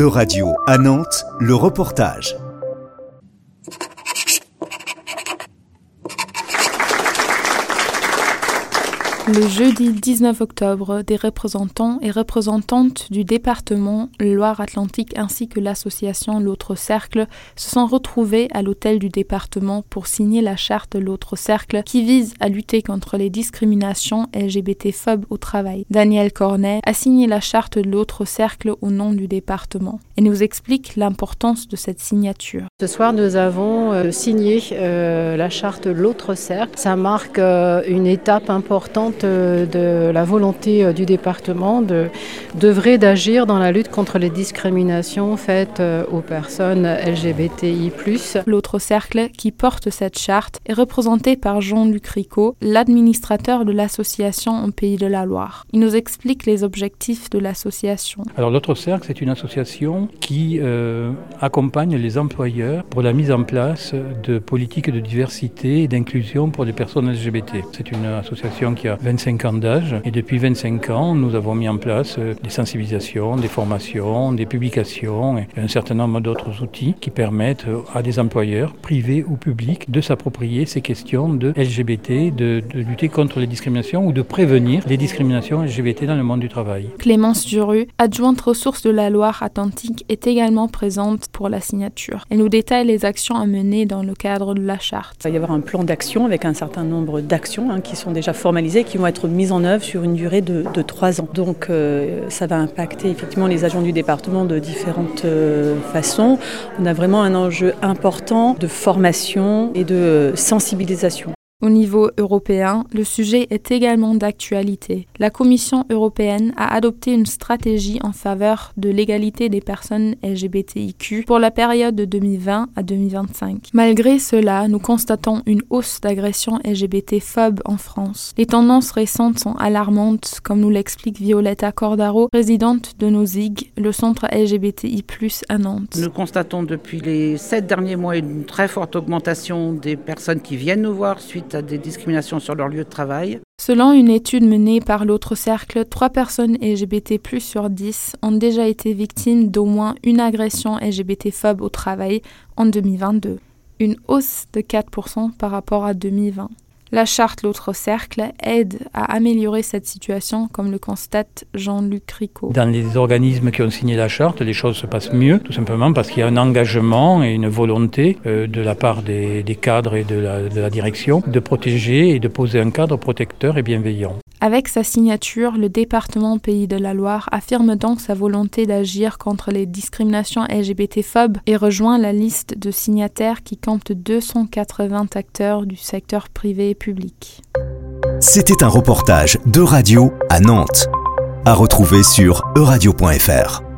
E-Radio à Nantes, le reportage. Le jeudi 19 octobre, des représentants et représentantes du département Loire-Atlantique ainsi que l'association L'autre cercle se sont retrouvés à l'hôtel du département pour signer la charte L'autre cercle qui vise à lutter contre les discriminations LGBT-phobes au travail. Daniel Cornet a signé la charte L'autre cercle au nom du département et nous explique l'importance de cette signature. Ce soir, nous avons euh, signé euh, la charte L'autre cercle. Ça marque euh, une étape importante de la volonté du département de d'œuvrer, d'agir dans la lutte contre les discriminations faites aux personnes LGBTI+. L'autre cercle qui porte cette charte est représenté par Jean-Luc Ricot, l'administrateur de l'association en Pays de la Loire. Il nous explique les objectifs de l'association. Alors l'autre cercle, c'est une association qui euh, accompagne les employeurs pour la mise en place de politiques de diversité et d'inclusion pour les personnes LGBT. C'est une association qui a 25 ans d'âge et depuis 25 ans, nous avons mis en place euh, des sensibilisations, des formations, des publications et un certain nombre d'autres outils qui permettent euh, à des employeurs, privés ou publics, de s'approprier ces questions de LGBT, de, lutter contre les discriminations ou de prévenir les discriminations LGBT dans le monde du travail. Clémence Duru, adjointe ressources de la Loire-Atlantique, est également présente pour la signature. Elle nous détaille les actions à mener dans le cadre de la charte. Il va y avoir un plan d'action avec un certain nombre d'actions hein, qui sont déjà formalisées, qui vont être mises en œuvre sur une durée de, trois ans. Donc euh, ça va impacter effectivement les agents du département de différentes euh, façons. On a vraiment un enjeu important de formation et de sensibilisation. Au niveau européen, le sujet est également d'actualité. La Commission européenne a adopté une stratégie en faveur de l'égalité des personnes LGBTIQ pour la période de 2020 à 2025. Malgré cela, nous constatons une hausse d'agressions LGBT-phobes en France. Les tendances récentes sont alarmantes, comme nous l'explique Violetta Cordaro, présidente de NOSIG, le centre LGBTI+, à Nantes. Nous constatons depuis les sept derniers mois une très forte augmentation des personnes qui viennent nous voir suite à des discriminations sur leur lieu de travail. Selon une étude menée par l'autre cercle, 3 personnes LGBT sur 10 ont déjà été victimes d'au moins une agression LGBT-phobe au travail en 2022, une hausse de 4% par rapport à 2020. La charte L'autre cercle aide à améliorer cette situation, comme le constate Jean-Luc Ricot. Dans les organismes qui ont signé la charte, les choses se passent mieux, tout simplement parce qu'il y a un engagement et une volonté euh, de la part des, cadres et de la, de la direction de protéger et de poser un cadre protecteur et bienveillant. Avec sa signature, le département Pays de la Loire affirme donc sa volonté d'agir contre les discriminations LGBT-phobes et rejoint la liste de signataires qui compte 280 acteurs du secteur privé et public. C'était un reportage de radio à Nantes, à retrouver sur euradio.fr.